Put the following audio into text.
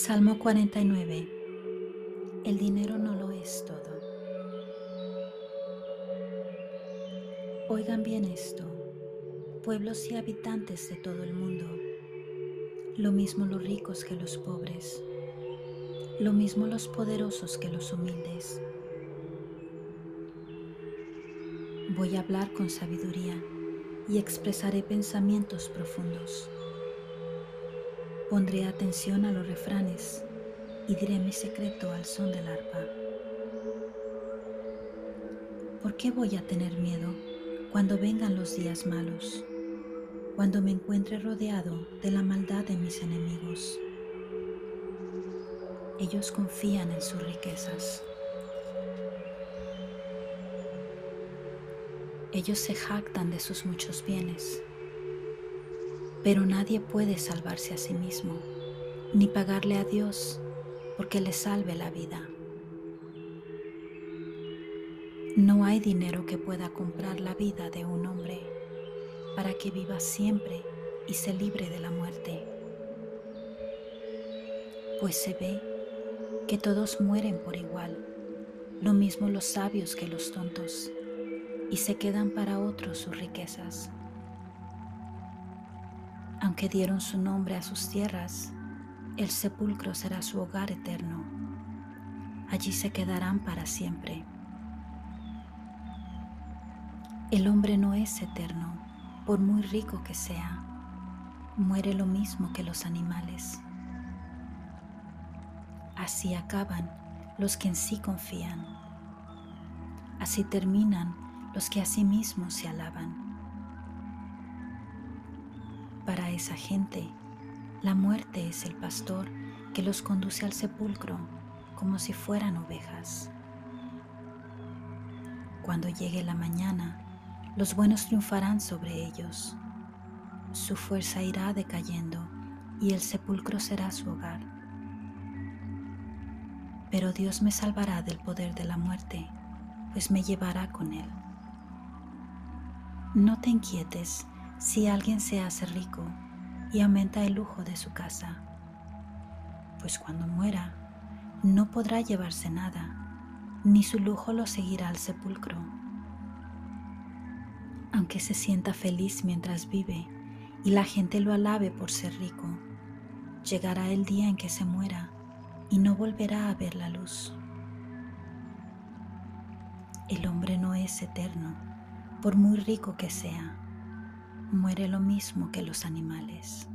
Salmo 49. El dinero no lo es todo. Oigan bien esto, pueblos y habitantes de todo el mundo, lo mismo los ricos que los pobres, lo mismo los poderosos que los humildes. Voy a hablar con sabiduría y expresaré pensamientos profundos. Pondré atención a los refranes y diré mi secreto al son del arpa. ¿Por qué voy a tener miedo cuando vengan los días malos? Cuando me encuentre rodeado de la maldad de mis enemigos. Ellos confían en sus riquezas. Ellos se jactan de sus muchos bienes pero nadie puede salvarse a sí mismo, ni pagarle a Dios porque le salve la vida. No hay dinero que pueda comprar la vida de un hombre para que viva siempre y se libre de la muerte. Pues se ve que todos mueren por igual, lo mismo los sabios que los tontos, y se quedan para otros sus riquezas aunque dieron su nombre a sus tierras, el sepulcro será su hogar eterno. Allí se quedarán para siempre. El hombre no es eterno, por muy rico que sea. Muere lo mismo que los animales. Así acaban los que en sí confían. Así terminan los que a sí mismos se alaban. Esa gente, la muerte es el pastor que los conduce al sepulcro como si fueran ovejas. Cuando llegue la mañana, los buenos triunfarán sobre ellos. Su fuerza irá decayendo y el sepulcro será su hogar. Pero Dios me salvará del poder de la muerte, pues me llevará con él. No te inquietes si alguien se hace rico y aumenta el lujo de su casa, pues cuando muera no podrá llevarse nada, ni su lujo lo seguirá al sepulcro. Aunque se sienta feliz mientras vive y la gente lo alabe por ser rico, llegará el día en que se muera y no volverá a ver la luz. El hombre no es eterno, por muy rico que sea muere lo mismo que los animales.